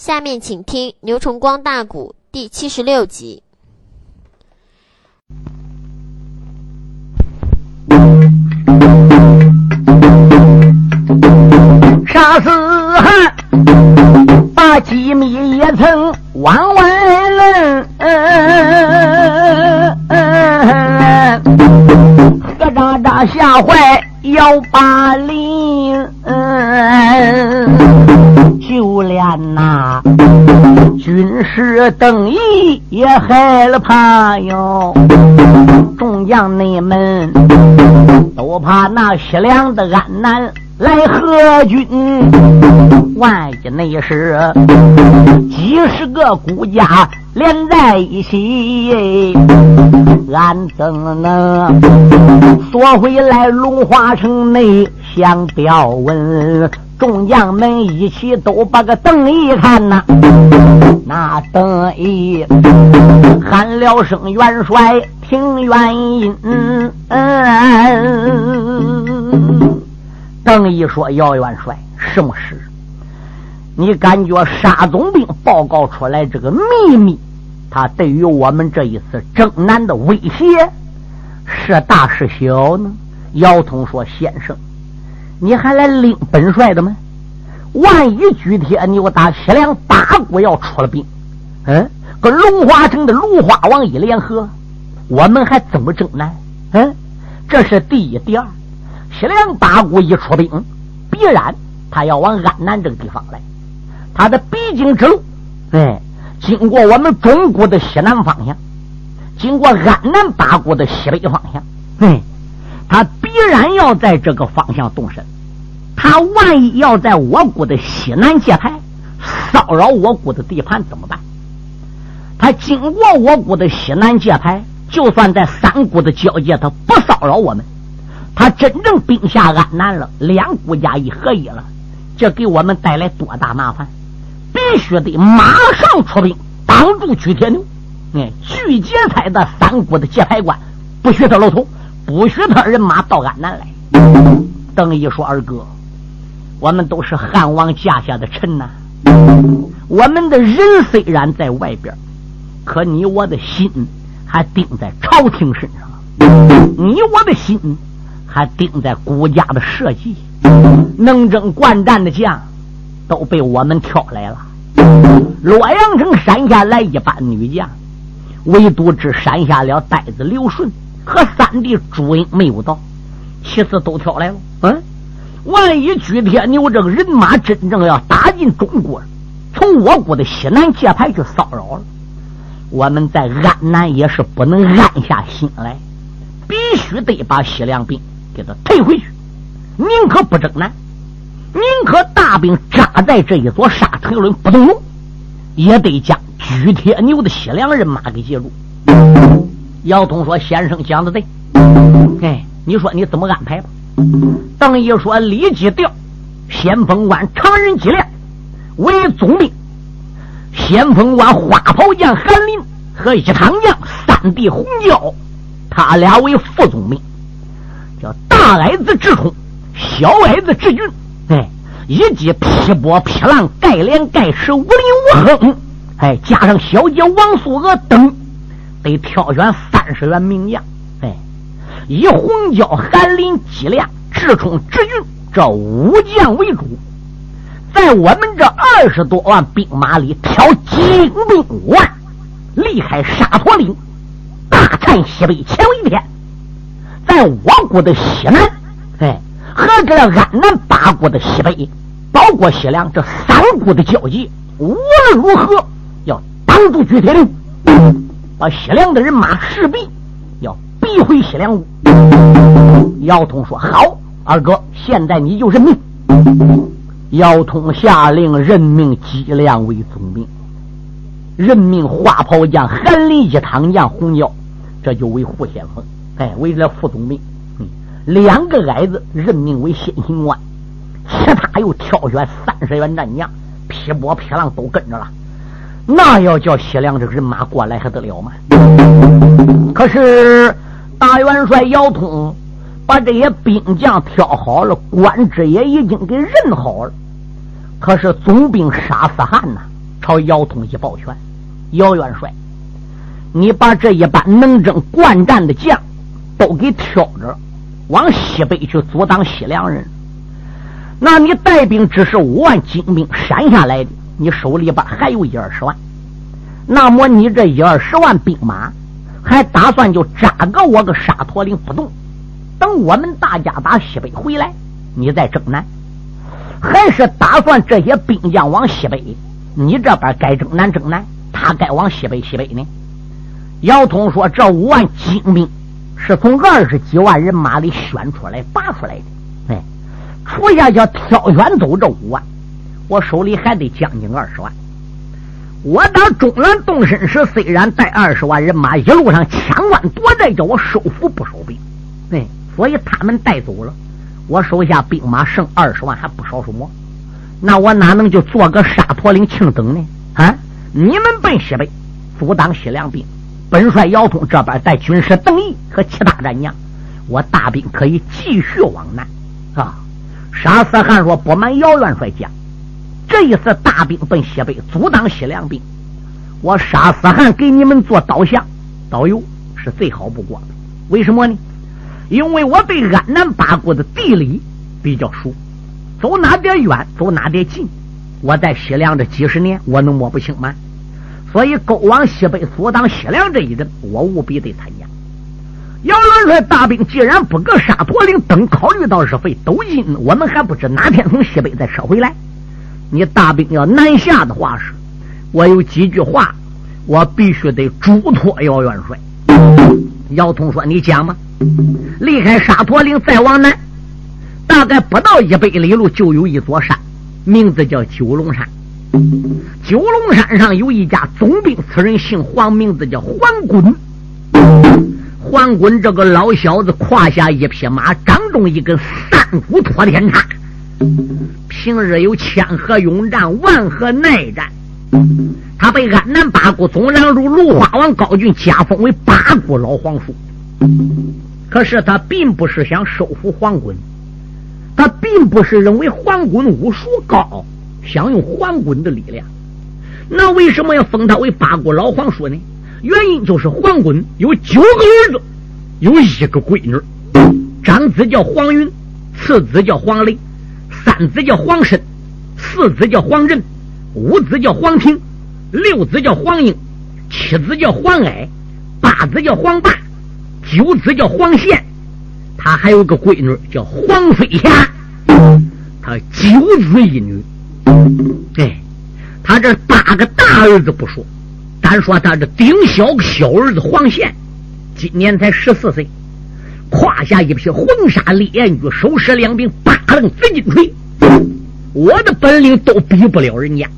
下面请听牛崇光大鼓第七十六集。杀死汉，把机密也曾往外论。何渣渣吓坏幺八零，军师邓毅也害了怕哟。众将内们都怕那西凉的安南。来和军？万一内是几十个孤家连在一起，俺怎能缩回来龙华城内相表问？众将们一起都把个邓一看呐，那邓一喊了声元帅，听原因。邓毅说：“姚元帅，什么事？你感觉沙总兵报告出来这个秘密，他对于我们这一次征南的威胁是大是小呢？”姚通说：“先生，你还来领本帅的吗？万一举铁牛打西凉八国要出了兵，嗯，跟龙华城的芦花王一联合，我们还怎么争呢？嗯，这是第一，第二。”西凉八国一出兵，必然他要往安南这个地方来。他的必经之路，哎，经过我们中国的西南方向，经过安南八国的西北方向，哎，他必然要在这个方向动身。他万一要在我国的西南界牌骚扰我国的地盘怎么办？他经过我国的西南界牌，就算在三国的交界，他不骚扰我们。他真正兵下安南了，两国家一合一了，这给我们带来多大麻烦？必须得马上出兵挡住曲铁牛。哎，巨劫财的三国的界牌关，不许他露头，不许他人马到安南来。邓毅说：“二哥，我们都是汉王驾下的臣呐，我们的人虽然在外边，可你我的心还定在朝廷身上，你我的心。”还盯在国家的社稷，能征惯战的将都被我们挑来了。洛阳城山下来一班女将，唯独只山下了呆子刘顺和三弟朱英没有到，其次都挑来了。嗯，万一举铁牛这个人马真正要打进中国，从我国的西南界牌去骚扰了，我们在安南也是不能安下心来，必须得把西凉兵。给他退回去，宁可不征南，宁可大兵扎在这一座沙城轮不动用，也得将举铁牛的西凉人马给截住。姚通说：“先生讲的对，哎，你说你怎么安排吧？”邓毅说：“立即调先锋官常人脊梁为总兵，先锋官花袍将韩林和一堂将三弟红椒，他俩为副总兵。”叫大矮子直冲，小矮子直军，哎，以及劈波劈浪、盖连盖石、无林无亨，哎，加上小姐王素娥等，得挑选三十员名将，哎，以红椒、韩林、脊梁、直冲、直军这五将为主，在我们这二十多万兵马里挑精兵五万，离开沙陀岭，大战西北，前为天。在我国的西南，哎，和这安南八国的西北，包括西凉这三国的交界，无论如何要挡住巨铁岭，把西凉的人马势必要逼回西凉。姚通说：“好，二哥，现在你就任命。”姚通下令任命姬亮为总兵，任命花炮将韩林一堂将红椒，这就为副先锋。哎，为了副总兵，嗯，两个矮子任命为先行官，其他又挑选三十员战将，劈波劈浪都跟着了。那要叫西凉这个人马过来还得了吗？可是大元帅姚通把这些兵将挑好了，官职也已经给任好了。可是总兵沙思汉呐，朝姚通一抱拳：“姚元帅，你把这一班能征惯战的将都给挑着，往西北去阻挡西凉人。那你带兵只是五万精兵闪下来的，你手里边还有一二十万。那么你这一二十万兵马，还打算就扎个我个沙陀岭不动，等我们大家打西北回来，你再征南？还是打算这些兵将往西北？你这边该征南征南，他该往西北西北呢？姚通说：“这五万精兵是从二十几万人马里选出来拔出来的。哎，出下叫挑选走这五万，我手里还得将近二十万。我打中原动身时，虽然带二十万人马，一路上枪关夺寨，叫我收服不收兵。哎，所以他们带走了，我手下兵马剩二十万，还不少数么？那我哪能就做个沙陀岭庆等呢？啊！你们奔西北阻挡西凉兵，本帅姚通这边带军师邓毅和其他战将，我大兵可以继续往南。啊！沙思汗说：“不瞒姚元帅讲，这一次大兵奔西北阻挡西凉兵，我沙思汗给你们做导向导游是最好不过的。为什么呢？因为我对安南八国的地理比较熟。”走哪点远，走哪点近，我在西凉这几十年，我能摸不清吗？所以勾往西北阻挡西凉这一阵，我务必得参加。姚元帅大兵既然不搁沙陀岭等，考虑到是费斗金，我们还不知哪天从西北再撤回来。你大兵要南下的话，是，我有几句话，我必须得嘱托姚元帅。姚通说：“你讲嘛，离开沙陀岭再往南。”大概不到一百里路，就有一座山，名字叫九龙山。九龙山上有一家总兵，此人姓黄，名字叫黄滚。黄滚这个老小子胯下一匹马，掌中一根三股托天叉。平日有千合勇战，万合耐战。他被安南八国总长如芦花王高俊加封为八股老皇叔。可是他并不是想收服黄滚。他并不是认为黄滚武术高，想用黄滚的力量。那为什么要封他为八国老皇叔呢？原因就是黄滚有九个儿子，有一个闺女，长子叫黄云，次子叫黄雷，三子叫黄申，四子叫黄仁，五子叫黄庭，六子叫黄英，七子叫黄爱，八子叫黄霸，九子叫黄宪。他还有个闺女叫黄飞霞，他九子一女。哎，他这八个大儿子不说，单说他这顶小小儿子黄宪，今年才十四岁，胯下一匹黄沙烈焰驹，手持两柄八棱紫金锤，我的本领都比不了人家。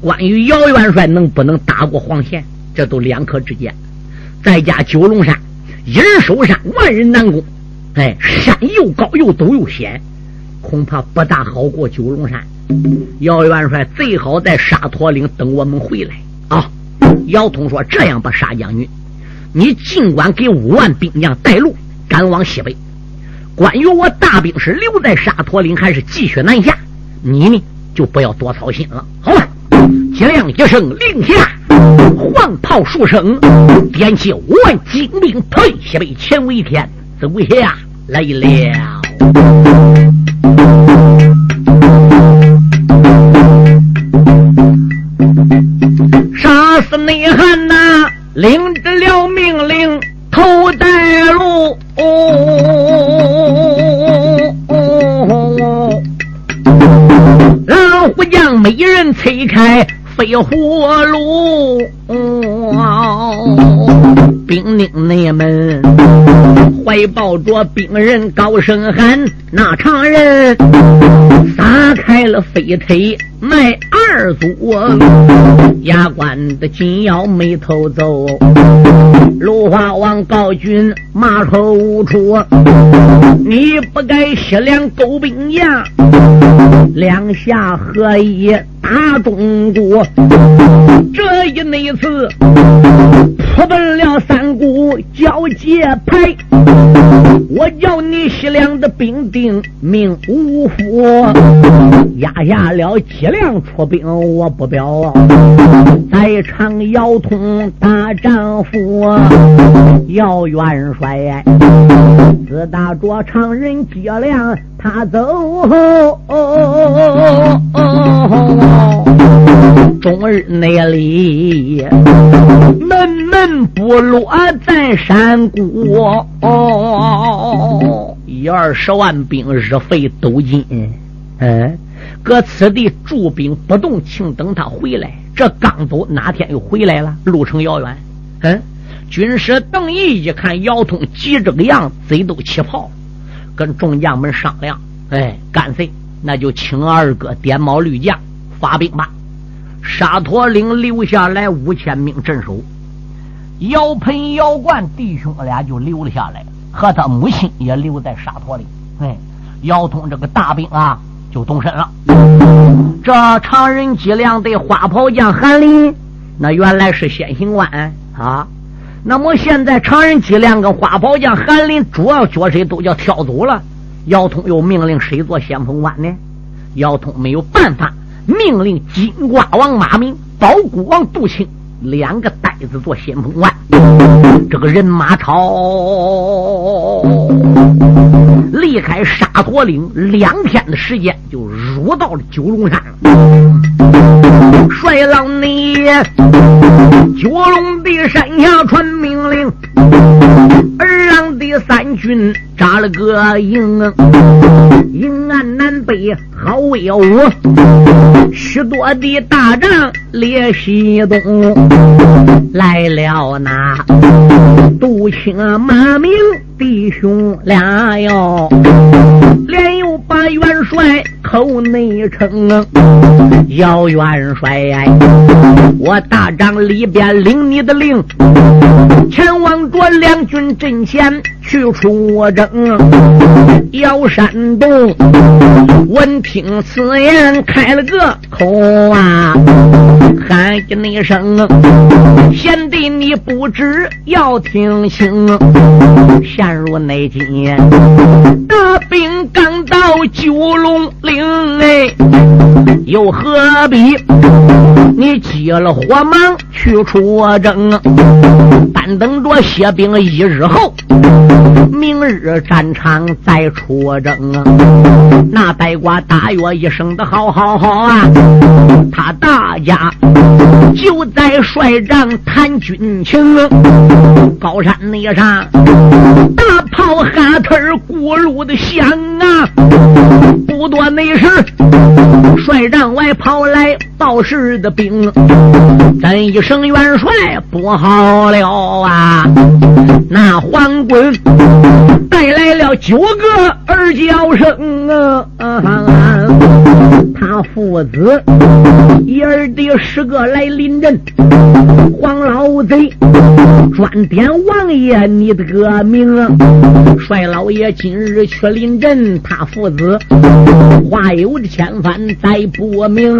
关于姚元帅能不能打过黄宪，这都两可之间。再加九龙山，一人守山，万人难攻。哎，山又高又陡又险，恐怕不大好过九龙山。姚元帅最好在沙陀岭等我们回来啊！姚通说：“这样吧，沙将军，你尽管给五万兵将带路，赶往西北。关于我大兵是留在沙陀岭，还是继续南下，你呢就不要多操心了，好吧？”接亮一声令下，黄炮数声，点起五万精兵退西北，前为天。走下来了，杀死内汉呐！领着了命令，头带路。老虎将每人催开飞火路。兵丁内们怀抱着兵人，高声喊：“那常人撒开了飞腿迈二祖，牙关的紧要眉头皱。芦花王高军马口无出，你不该西凉勾兵呀，两下合一打中国。这一那次。”私奔了三股交界派，我叫你西凉的兵丁命无福，压下了七辆出兵我不表，在场姚通大丈夫姚元帅，自打着常人脊梁他走。后，终日内里。闷闷不落在山谷，一二十万兵日费斗金，嗯，搁此地驻兵不动，请等他回来。这刚走，哪天又回来了？路程遥远，嗯，军师邓毅一看姚通急这个样，嘴都起泡，跟众将们商量，哎，干脆那就请二哥点卯绿将发兵吧。沙陀岭留下来五千兵镇守。姚鹏、姚冠弟兄俩就留了下来，和他母亲也留在沙陀岭。哎，姚通这个大兵啊，就动身了。这常人脊梁的花袍将韩林，那原来是先行官啊。那么现在常人脊梁跟花袍将韩林主要角色都叫挑走了。姚通又命令谁做先锋官呢？姚通没有办法，命令金瓜王马明、包谷王杜庆。两个呆子做先锋官，这个人马超离开沙陀岭两天的时间，就入到了九龙山了。帅老你九龙的山下传命令，二郎的三军扎了个营，营岸南北好威武，许多的大仗列西东。来了那杜青马明弟兄俩哟，连又把元帅口内称，姚元帅，我大帐里边领你的令，前往着两军阵前去出征。姚山东闻听此言，开了个口啊，喊一声。贤弟，你不知要听清，陷入内急，大兵刚到九龙岭，哎，又何必你急了火忙去出征？单等着歇兵一日后，明日战场再出征啊！那呆瓜大约一声的好好好啊！他大家就在帅帐。谈军情，高山那上大炮哈特咕噜的响啊！不多那时，帅帐外跑来报事的兵，咱一声元帅不好了啊！那黄棍带来了九个儿叫声啊！他父子一儿弟十个来临阵。黄老贼专点王爷你的个名，帅老爷今日去临阵，他父子话有的千番再不明。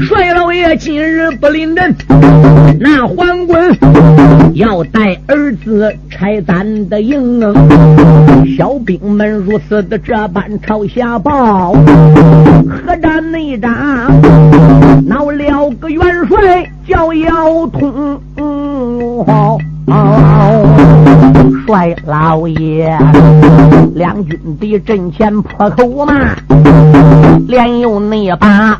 帅老爷今日不临阵，那黄棍要带儿子拆咱的营。小兵们如此的这般朝下报，何战内战，闹了个元帅。叫姚通，帅老爷，两军的阵前破口骂，连用那把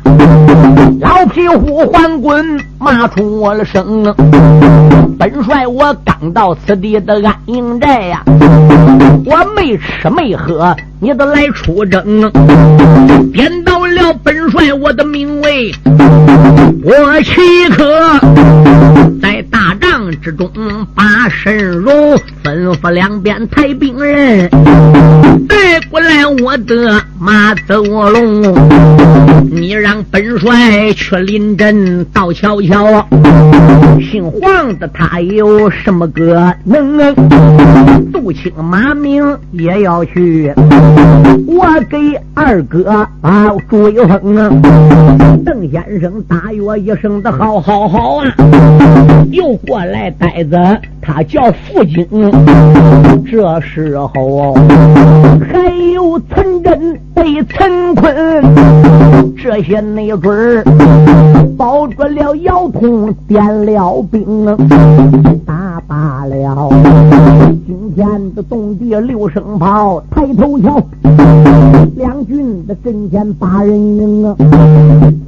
老皮虎环滚骂出我了声。本帅我刚到此地的安营寨呀，我没吃没喝，你都来出征，颠倒了本帅我的名位。我岂可在大战之中把身容？吩咐两边抬兵人，带过来我的马走龙。你让本帅去临阵，到瞧瞧。姓黄的他有什么个能？杜青马明也要去。我给二哥啊朱威风啊，邓先生大约一声的好好好啊，又过来呆子，他叫傅金。这时候还有陈真被陈坤，这些内准儿保住了姚通，点了兵，打罢了。今天的动地六声炮，抬头瞧，两军的阵前八人营啊！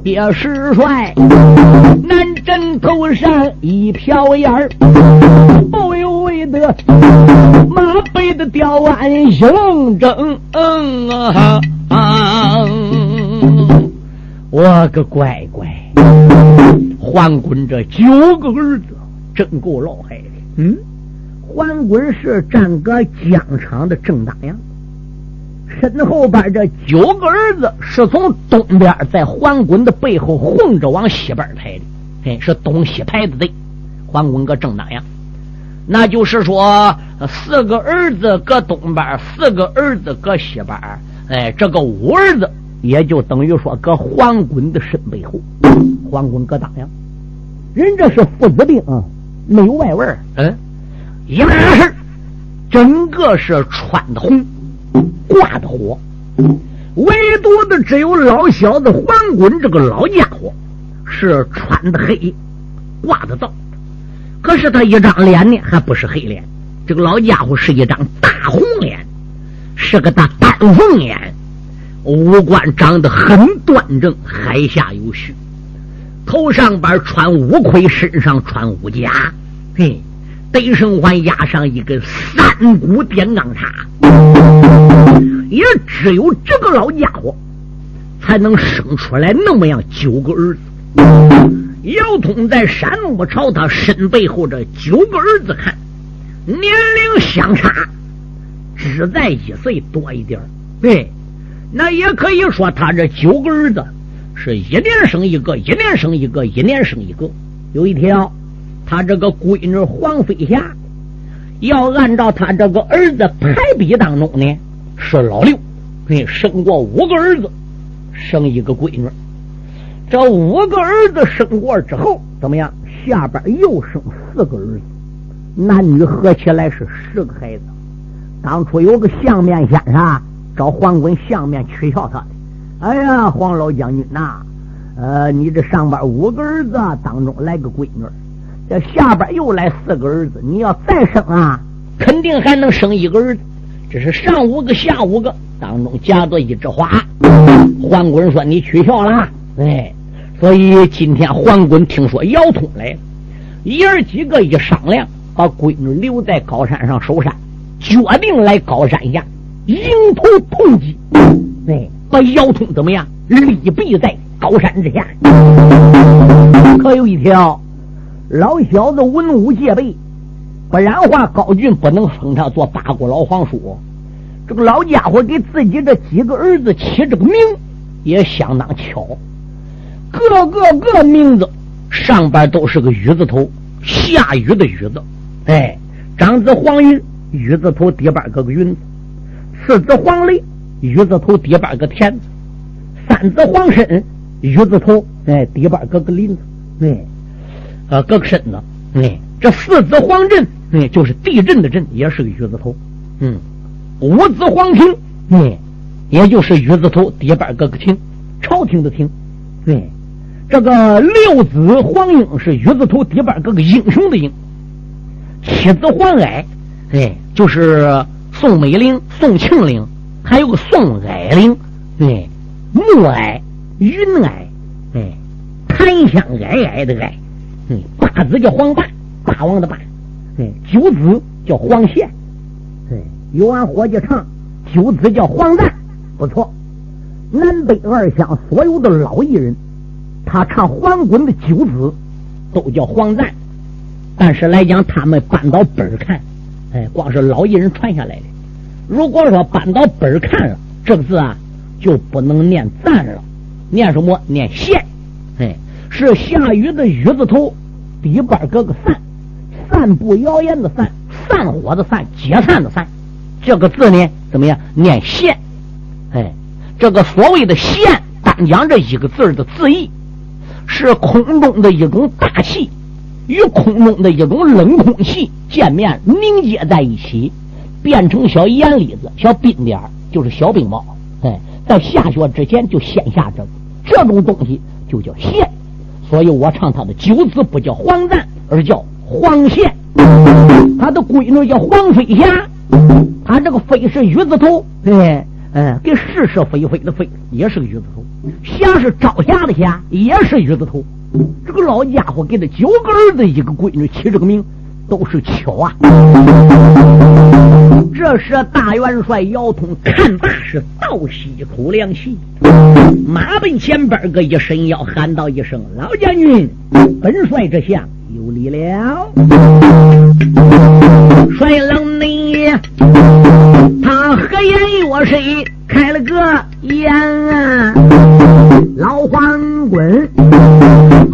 别师帅，南阵头上一飘烟儿，不由为得马背的吊鞍行正啊！我个乖乖，桓滚这九个儿子真够老害的，嗯。桓滚是战个疆场的正当阳，身后边这九个儿子是从东边在桓滚的背后混着往西边排的，哎，是东西排的队。桓滚个正当阳，那就是说四个儿子搁东边，四个儿子搁西边，哎，这个五儿子也就等于说搁黄滚的身背后，黄滚搁当阳，人这是父子兵啊，没有外味嗯。一码事，整个是穿的红，挂的火，唯独的只有老小子黄滚这个老家伙是穿的黑，挂的道。可是他一张脸呢，还不是黑脸，这个老家伙是一张大红脸，是个大丹凤眼，五官长得很端正，海下有须，头上边穿乌盔，身上穿乌甲，嘿。得胜环压上一根三股电钢叉，也只有这个老家伙才能生出来那么样九个儿子。姚通在山木朝他身背后这九个儿子看，年龄相差只在一岁多一点对，那也可以说他这九个儿子是一年生一个，一年生一个，一年生一个。有一天。他这个闺女黄飞霞，要按照他这个儿子排比当中呢，是老六，哎，生过五个儿子，生一个闺女。这五个儿子生过之后，怎么样？下边又生四个儿子，男女合起来是十个孩子。当初有个相面先生找黄滚相面取笑他的，哎呀，黄老将军呐，呃，你这上边五个儿子当中来个闺女。这下边又来四个儿子，你要再生啊，肯定还能生一个儿子。这是上五个下五个，当中夹着一枝花。桓滚说：“你取笑了。”哎，所以今天桓滚听说姚通来了，爷儿几个一商量，把闺女留在高山上守山，决定来高山下迎头痛击。哎，把姚通怎么样？力毙在高山之下。可有一条。老小子文武戒备，不然话高俊不能封他做八国老皇叔。这个老家伙给自己这几个儿子起这个名也相当巧，个个个名字上边都是个雨字头，下雨的雨字。哎，长子黄云，雨字头底边搁个云字；四子黄雷，雨字头底边个田字；三子黄申，雨字头哎底边个个林子。哎。呃，个身子，哎，这四子黄震，哎，就是地震的震，也是个雨字头，嗯，五子黄庭，哎，也就是雨字头，底边个个庭，朝廷的廷，对，这个六子黄英是雨字头，底边个个英雄的英，七子黄矮，哎，就是宋美龄、宋庆龄，还有个宋霭龄，哎，暮霭、云霭，哎，檀香霭霭的霭。嗯八子叫黄霸，霸王的霸。哎，九子叫黄宪。哎，有俺伙计唱，九子叫黄赞，不错。南北二乡所有的老艺人，他唱黄滚的九子都叫黄赞。但是来讲，他们搬到本儿看，哎，光是老艺人传下来的。如果说搬到本儿看了，这个字啊，就不能念赞了，念什么？念宪。哎，是下雨的雨字头。底板搁个散，散布谣言的散，散伙的散，解散的散。这个字呢，怎么样？念线，这个所谓的县，单讲这一个字的字义，是空中的一种大气与空中的一种冷空气见面凝结在一起，变成小盐粒子、小冰点就是小冰雹。哎，在下雪之前就先下这这种东西就叫线，所以我唱他的九字不叫黄赞，而叫黄线。他的闺女叫黄飞霞，他这个飞是雨字头，对。嗯，给是是非非的非也是个雨字头，霞是朝霞的霞也是雨字头。这个老家伙给他九个儿子一个闺女起这个名，都是巧啊。这时大元帅姚通看罢是倒吸一口凉气，马奔前边个一伸腰喊道一声：“老将军，本帅这下有礼了。”帅冷呢，他何言若谁开了个眼啊？老黄滚，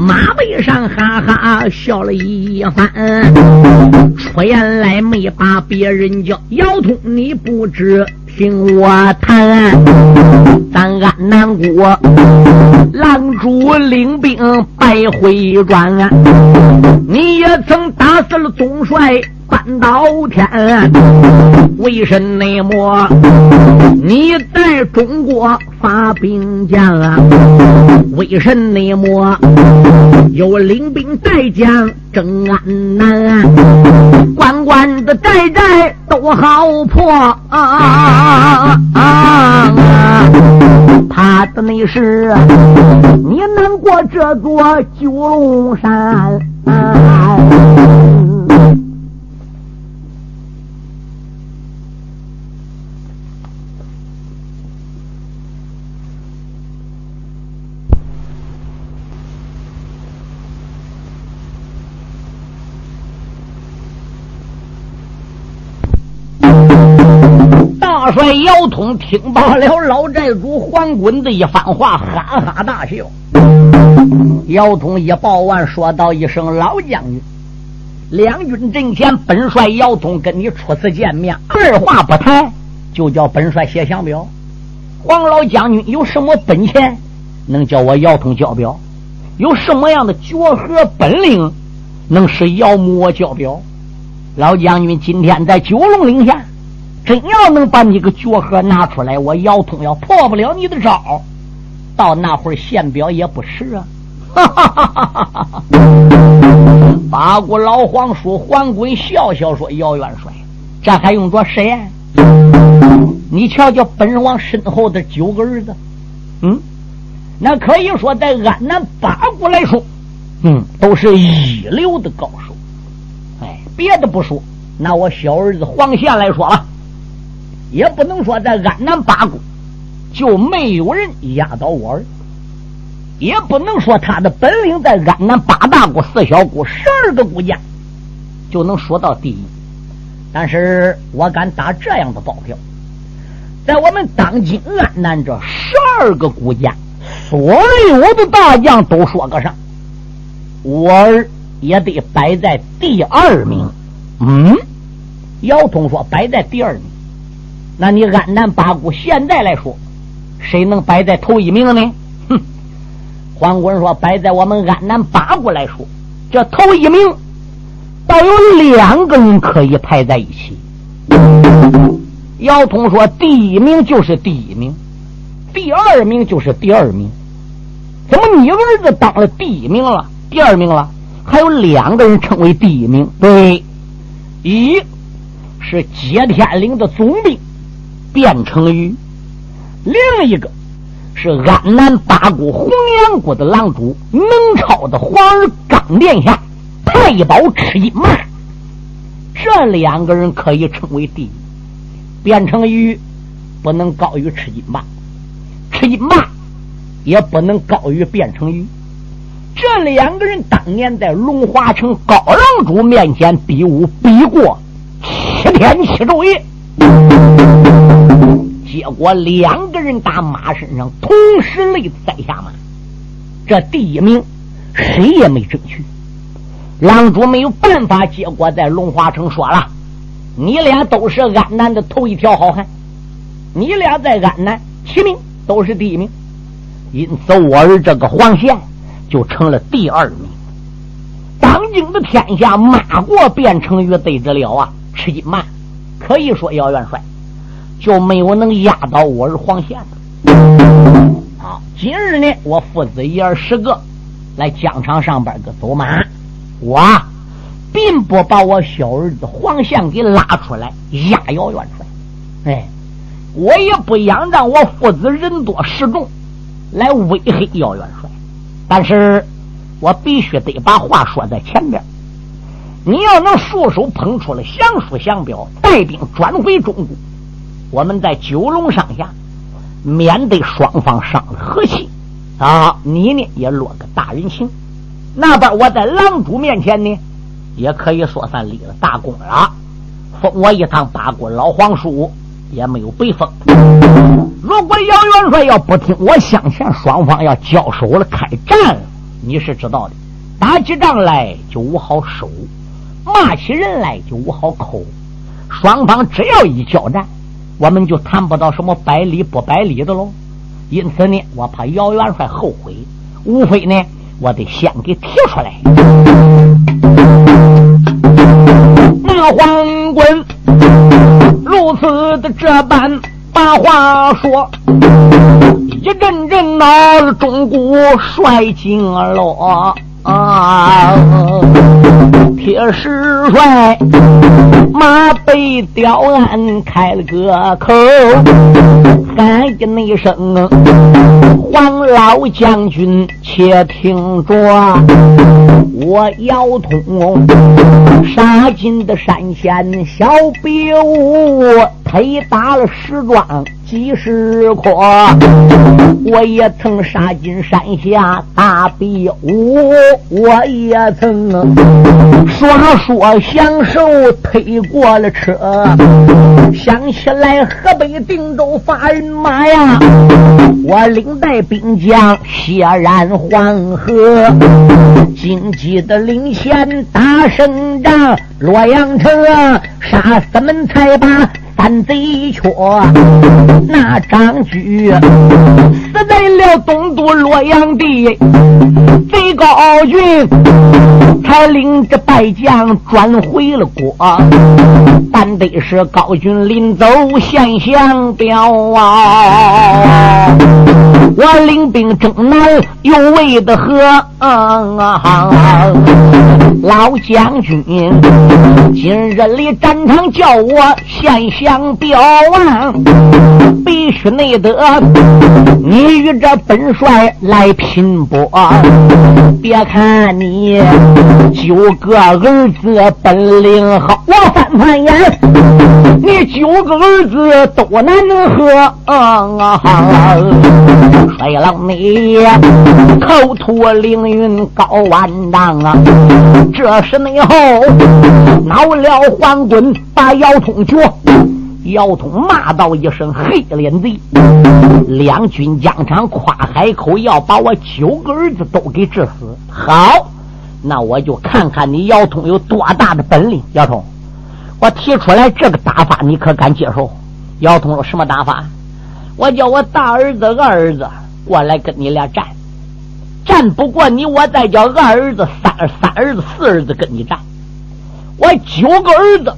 马背上哈哈笑了一番，出言来没把别人叫，姚通你不知。听我谈，咱安南国狼主领兵败回转，你也曾打死了总帅半岛天，为什么你在中国发兵将啊？为什么有领兵带将征安南？关关的寨寨都好破啊！啊啊！怕的那是你难过这座九龙山。帅姚通听罢了 老寨主黄滚的一番话，哈哈大笑。姚通一报完，说道一声：“老将军，两军阵前，本帅姚通跟你初次见面，二话不谈就叫本帅写降表。黄老将军有什么本钱，能叫我姚通交表？有什么样的绝和本领，能使姚母我交表？老将军今天在九龙岭下。”真要能把你个绝活拿出来，我姚通要破不了你的招，到那会儿献表也不迟啊！八股老黄叔黄滚笑笑说：“姚元帅，这还用着谁？你瞧瞧本王身后的九个儿子，嗯，那可以说在安南八股来说，嗯，都是一流的高手。哎，别的不说，拿我小儿子黄宪来说了。”也不能说在安南八股就没有人压倒我儿，也不能说他的本领在安南八大股、四小股、十二个国家就能说到第一。但是我敢打这样的保票，在我们当今安南这十二个国家，所有的大将都说个上，我儿也得摆在第二名。嗯，姚通说摆在第二名。那你安南八股现在来说，谁能摆在头一名呢？哼！黄滚说摆在我们安南八股来说，这头一名倒有两个人可以排在一起。姚通说第一名就是第一名，第二名就是第二名。怎么你儿子当了第一名了，第二名了？还有两个人称为第一名。对，一是接天岭的总兵。变成鱼，另一个是安南八股红阳国的狼主，能超的皇儿刚殿下太保赤金马，这两个人可以称为第一。变成鱼不能高于赤金马，赤金马也不能高于变成鱼。这两个人当年在龙华城高狼主面前比武，比过七天七昼夜。结果两个人打马身上同时擂栽下马，这第一名谁也没争取。狼主没有办法，结果在龙华城说了：“你俩都是安南的头一条好汉，你俩在安南齐名，都是第一名，因此我儿这个黄宪就成了第二名。当今的天下，马国变成于对之了啊！吃金慢，可以说姚元帅就没有能压倒我儿黄宪的。好，今日呢，我父子一儿十个来疆场上边个走马，我并不把我小儿子黄宪给拉出来压姚元帅，哎，我也不想让我父子人多势众来威胁姚元帅，但是。我必须得把话说在前边。你要能束手捧出了降书降表，带兵转回中国，我们在九龙上下，免得双方伤了和气啊！你呢也落个大人情。那边我在狼主面前呢，也可以说算立了大功了，封我一趟八国老皇叔，也没有被封。如果杨元帅要不听我向前，双方要交手了，开战了。你是知道的，打起仗来就无好收，骂起人来就无好扣。双方只要一交战，我们就谈不到什么百里不百里的喽。因此呢，我怕姚元帅后悔，无非呢，我得先给提出来。那黄滚如此的这般把话说。一阵阵闹钟鼓帅进了啊！铁石帅马背吊鞍开了个口，喊一那声：“黄老将军，且听着，我姚通杀进的山前小比武，推打了石庄。”几十颗，我也曾杀进山下大比武，我也曾耍说享受推过了车。想起来河北定州发人马呀，我领带兵将血染黄河，荆棘的领先打胜仗，洛阳城杀死门才把。三贼缺，那张举死在了东都洛阳地，贼高俊才领着败将转回了国，但得是高军临走献降表啊！我领兵征南，又为的何？老将军，今日里战场叫我献降表啊！必须内得你与这本帅来拼搏。别看你九个儿子本领好，我翻翻眼，你九个儿子都难喝。衰老你口吐凌云高万丈啊！这时内后恼了黄滚，把姚通脚。姚通骂道一声：“黑脸贼！”两军疆场夸海口，要把我九个儿子都给治死。好，那我就看看你姚通有多大的本领。姚通，我提出来这个打法，你可敢接受？姚通说：“什么打法？我叫我大儿子、二儿子过来跟你俩战，战不过你，我再叫二儿子、三三儿子、四儿子跟你战。我九个儿子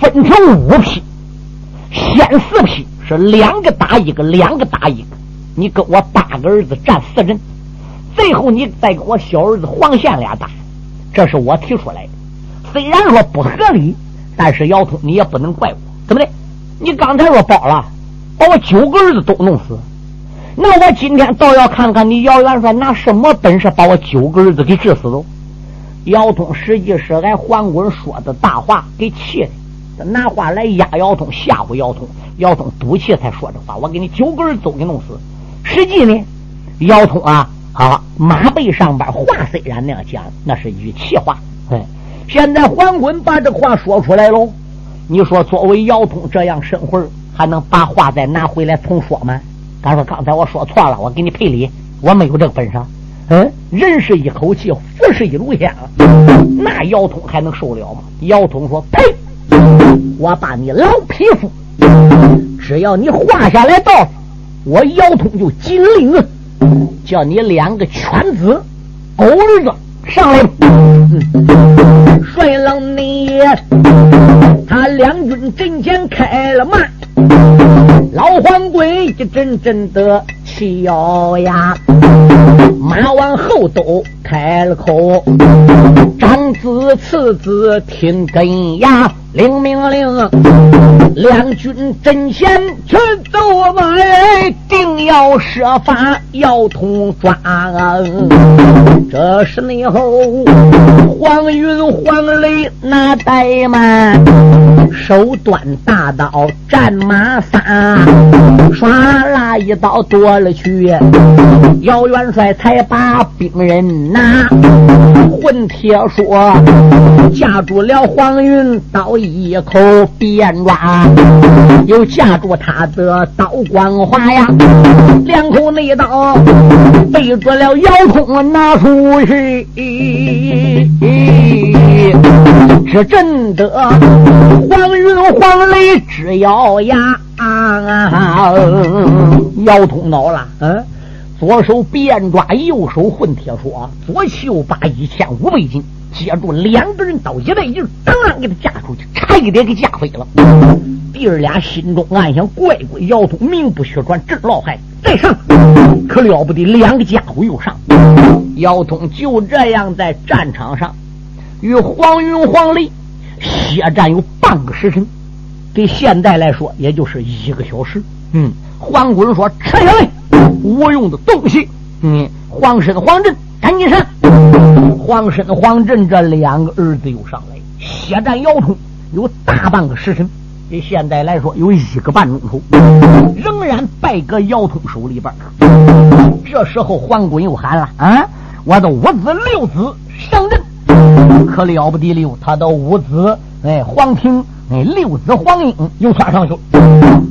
分成五批。”先四批是两个打一个，两个打一个。你跟我八个儿子战四人，最后你再跟我小儿子黄宪俩打。这是我提出来的，虽然说不合理，但是姚通你也不能怪我，怎么的？你刚才说包了，把我九个儿子都弄死，那我今天倒要看看你姚元帅拿什么本事把我九个儿子给治死了。姚通实际是挨黄滚说的大话给气的。拿话来压姚通，吓唬姚通，姚通赌气才说这话。我给你九个人都给弄死。实际呢，姚通啊啊，马背上边话虽然那样讲，那是语气话。哎，现在黄滚把这话说出来喽。你说作为姚通这样神魂，还能把话再拿回来重说吗？他说刚才我说错了，我给你赔礼，我没有这个本事。嗯，人是一口气，佛是一炉香，那姚通还能受了吗？姚通说呸。我把你老匹夫，只要你画下来道，我姚通就紧领叫你两个犬子狗日子上来。帅老你，他两军阵前开了骂，老黄鬼一阵阵的气咬牙，马往后走开了口，长子次子听根牙，领命令，两军阵前去走马，定要设法要通抓。这是内后黄云黄雷那怠慢，手端大刀战马撒，唰啦一刀夺了去，姚元帅才把兵人拿，混铁说架住了黄云刀一口便抓，又架住他的刀光华呀，两口内刀背住了姚通拿出去。是真的，黄云黄雷直咬牙，摇通脑了。嗯，左手便抓，右手混铁锁，左袖把一千五百斤接住，两个人刀一带劲，当然给他架出去，差一点给架飞了。弟儿俩心中暗想：乖乖，姚通名不虚传，真老害。再上，可了不得，两个家伙又上。姚通就这样在战场上。与黄云、黄雷血战有半个时辰，对现在来说也就是一个小时。嗯，黄滚说：“撤下来，无用的东西。”嗯，黄身、黄振赶紧上。黄身、黄振这两个儿子又上来，血战姚通有大半个时辰，比现在来说有一个半钟头，仍然败搁姚通手里边。这时候黄滚又喊了：“啊，我的五子六子上阵！”可了不得了，他的五子哎黄庭哎六子黄英又窜上去，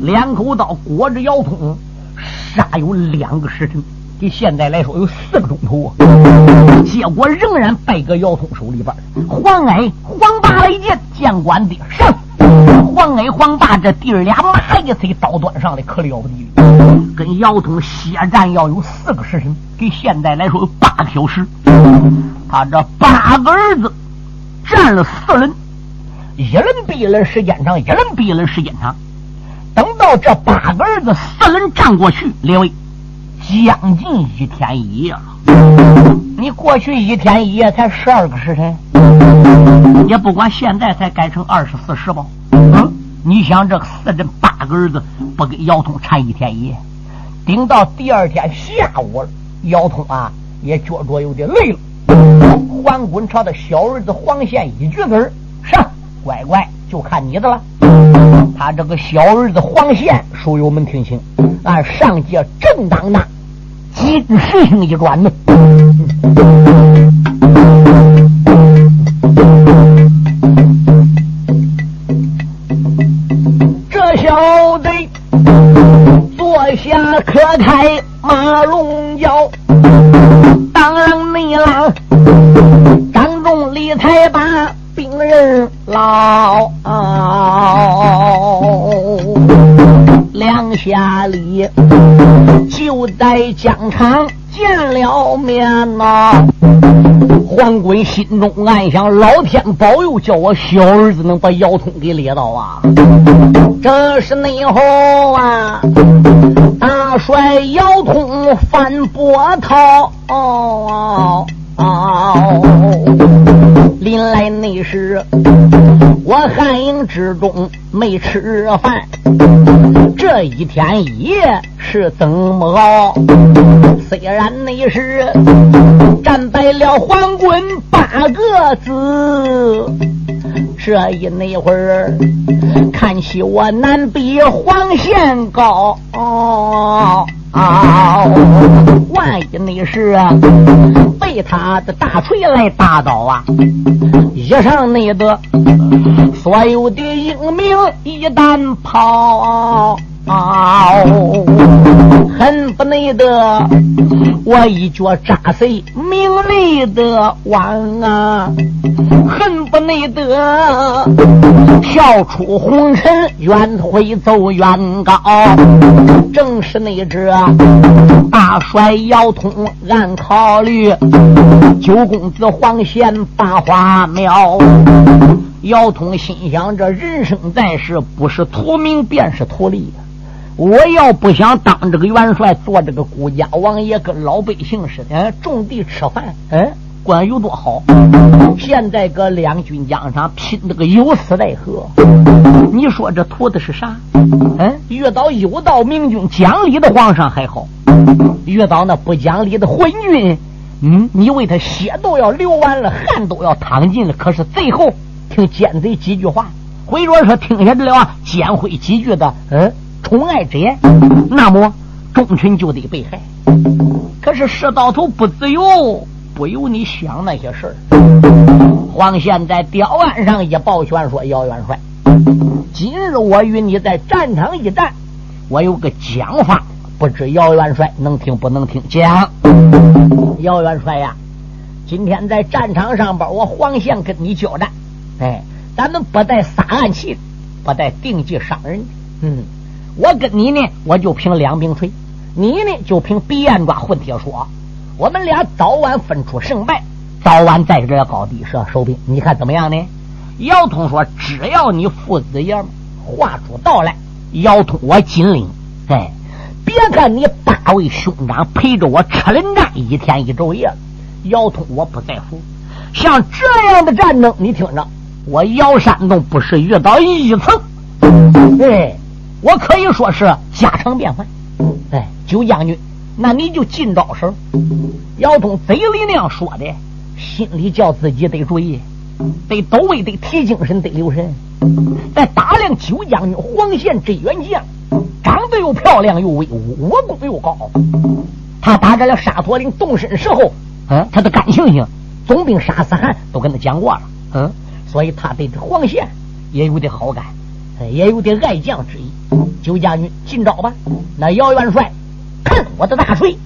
两口刀裹着姚通，杀有两个时辰，给现在来说有四个钟头啊。结果仍然败搁姚通手里边。黄矮黄八来见，见官的上。黄矮黄八这弟儿俩马一催刀端上来，可了不得，跟姚通血战要有四个时辰，给现在来说有八个小时。他这八个儿子战了四轮，一轮比一轮时间长，一轮比一轮时间长。这八个儿子四轮战过去，列位将近一天一夜了。你过去一天一夜才十二个时辰，也不管现在才改成二十四时吧。嗯，你想这四阵八个儿子不给姚通缠一天一夜，顶到第二天下午了，姚通啊也觉着有点累了。黄滚朝的小儿子黄宪一句子儿上，乖乖就看你的了。他这个小儿子黄宪，书友们听清，啊，上界正当那金石星一转呢。这小子坐下可开马龙轿。当啷内啷，下里就在疆场见了面呐。黄滚心中暗想：老天保佑，叫我小儿子能把姚通给猎到啊！这是内后啊。大帅姚通翻波涛，临来那时，我寒营之中没吃饭，这一天一夜是怎么熬？虽然那时战败了黄滚八个字。这一那会儿，看起我难比黄宪高，啊万一你是被他的大锤来打倒啊！一上那个所有的英名一旦跑，好恨不内得我一脚扎碎名利的网啊！恨不内得跳出红尘，远回走远高。正是那只大帅姚通暗考虑，九公子黄贤把花苗。姚通心想：这人生在世，不是图名便是图利。我要不想当这个元帅，做这个孤家王爷，跟老百姓似的种地吃饭，嗯，管有多好？现在搁两军疆上拼那个有死奈何，你说这图的是啥？嗯，遇到有道明君讲理的皇上还好，遇到那不讲理的昏君，嗯，你为他血都要流完了，汗都要淌尽了，可是最后听奸贼几句话，或者说听下了奸妃几句的，嗯。宠爱之言，那么众群就得被害。可是事到头不自由，不由你想那些事儿。黄宪在吊案上一抱拳说：“姚元帅，今日我与你在战场一战，我有个讲法，不知姚元帅能听不能听？讲，姚元帅呀，今天在战场上边，我黄宪跟你交战，哎，咱们不带撒暗器，不带定计伤人，嗯。”我跟你呢，我就凭两柄锤；你呢，就凭鼻眼抓混铁说。我们俩早晚分出胜败，早晚在这高地设收兵。你看怎么样呢？姚通说：“只要你父子爷们画出道来，姚通我紧领。哎，别看你八位兄长陪着我吃人战一天一昼夜，姚通我不在乎。像这样的战争，你听着，我姚山洞不是遇到一层。对。”我可以说是家常便饭。哎，九将军，那你就尽招手。姚通嘴里那样说的，心里叫自己得注意，得抖位，得提精神，得留神。在打量九将军黄宪这员将，长得又漂亮又威武，武功又高。他打这了沙陀岭动身时候，嗯，他的感情性总兵沙思汗都跟他讲过了，嗯，所以他对这黄宪也有点好感。也有点爱将之意，九将军进招吧。那姚元帅，看我的大锤，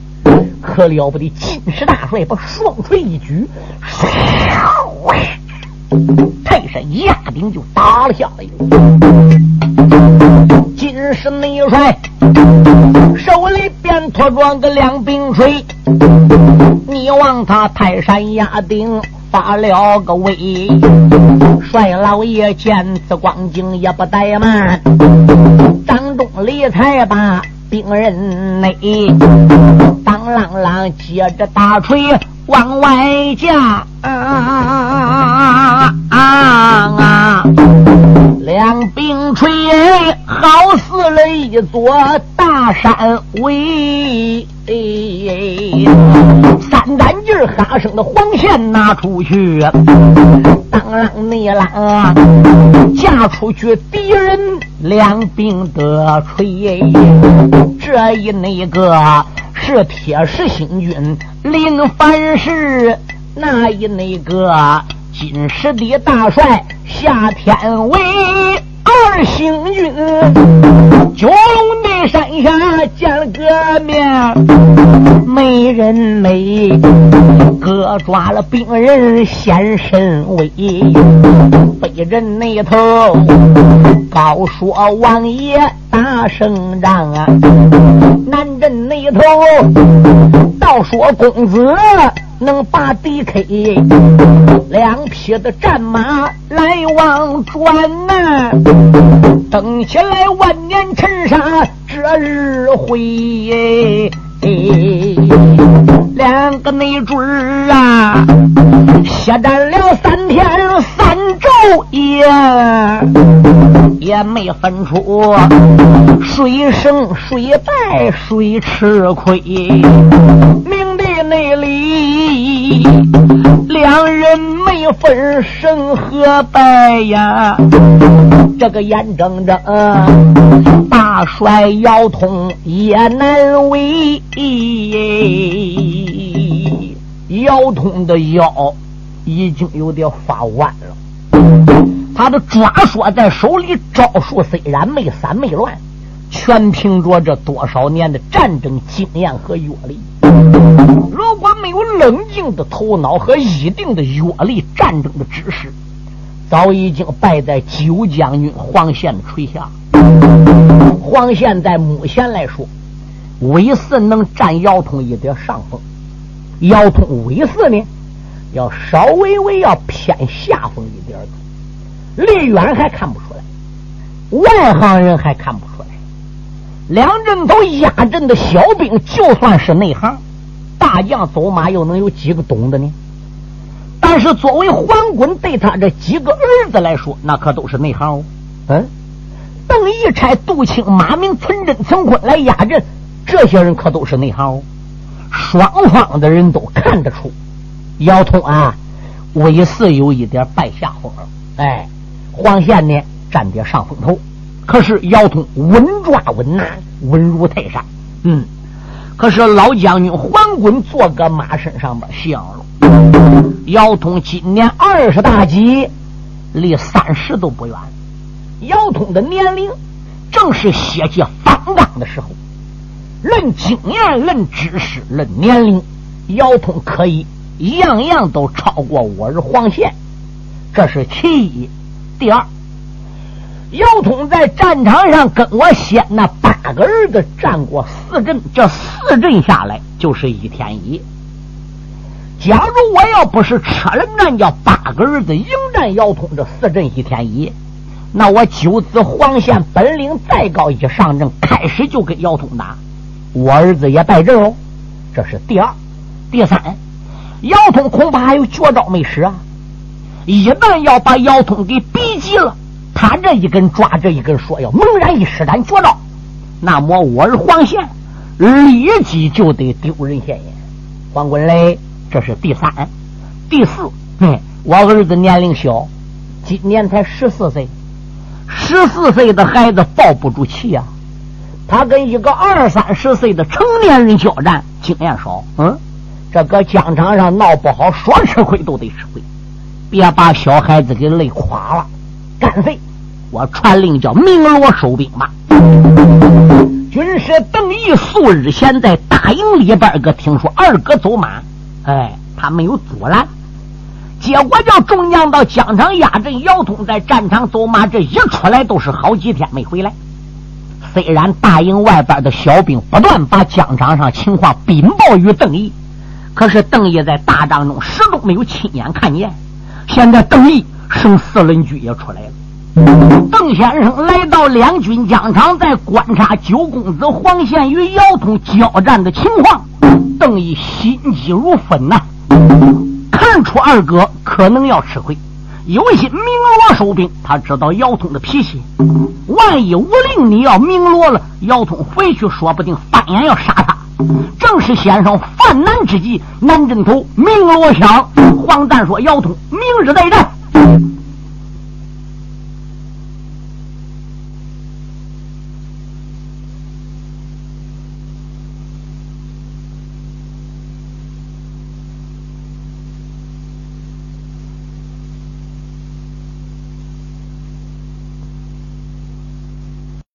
可了不得！金石大帅把双锤一举，泰山压顶就打了下来。金石内帅手里边托着个两柄锤，你望他泰山压顶。发了个威，帅老爷见此光景也不怠慢，张仲礼才把病人内，当啷啷接着大锤往外架啊啊，啊啊！两柄锤好似了一座大山围。三杆劲儿哈声的黄线拿出去，当啷你啷架出去敌人两柄的锤，这一那个是铁石星君林凡世，那一那个金石的大帅夏天威。二星君，九龙的山下见了个面，美人美，哥抓了病人显神威，北人那头高说王爷大胜仗啊，南镇那头倒说公子。能把敌 K 两匹的战马来往转呐，等起来万年尘沙这日回，两个内准儿啊，血战了三天三昼夜，也没分出谁胜谁败谁吃亏。内里两人没分胜和败呀，这个眼睁睁大帅腰痛也难为，腰痛的腰已经有点发弯了，他的抓说在手里，招数虽然没散没乱，全凭着这多少年的战争经验和阅历。如果没有冷静的头脑和一定的阅历，战争的知识，早已经败在九将军黄宪的麾下。黄宪在目前来说，威四能占姚通一点上风，姚通威四呢，要稍微微要偏下风一点离远还看不出来，外行人还看不出来。两阵头压阵的小兵，就算是内行。大将走马又能有几个懂的呢？但是作为黄滚对他这几个儿子来说，那可都是内行哦。嗯，邓义差、杜青、马明、存真、陈坤来压阵，这些人可都是内行哦。双方的人都看得出，姚通啊，威四有一点败下风了。哎，黄宪呢占点上风头，可是姚通稳抓稳拿，稳如泰山。嗯。可是老将军黄滚坐个马身上边降了。姚通今年二十大几，离三十都不远。姚通的年龄正是血气方刚的时候，论经验、论知识、论年龄，姚通可以样样都超过我儿黄宪，这是其一。第二。姚通在战场上跟我先那八个儿子战过四阵，这四阵下来就是一天一。假如我要不是车轮战，叫八个儿子迎战姚通这四阵一天一夜，那我九子黄县本领再高，一上阵开始就跟姚通打，我儿子也败阵喽。这是第二、第三，姚通恐怕还有绝招没使啊！一旦要把姚通给逼急了。他这一根抓这一根说要猛然一施展绝招，那么我儿黄宪立即就得丢人现眼。黄滚雷，这是第三、第四。嗯，我儿子年龄小，今年才十四岁，十四岁的孩子抱不住气啊。他跟一个二三十岁的成年人交战，经验少。嗯，这搁疆场上闹不好，说吃亏都得吃亏。别把小孩子给累垮了。干脆，我传令叫鸣锣收兵吧。军师邓毅数日前在大营里边个听说二哥走马，哎，他没有阻拦。结果叫众将到疆场压阵，姚通在战场走马，这一出来都是好几天没回来。虽然大营外边的小兵不断把疆场上情况禀报于邓毅，可是邓毅在大帐中始终没有亲眼看见。现在邓毅。剩四人驹也出来了。邓先生来到两军疆场，在观察九公子黄宪与姚通交战的情况。邓毅心急如焚呐，看出二哥可能要吃亏，有些鸣锣收兵。他知道姚通的脾气，万一无令你要鸣锣了，姚通回去说不定翻眼要杀他。正是先生犯难之际，南镇头鸣锣响，黄旦说：“姚通，明日再战。” Thank you.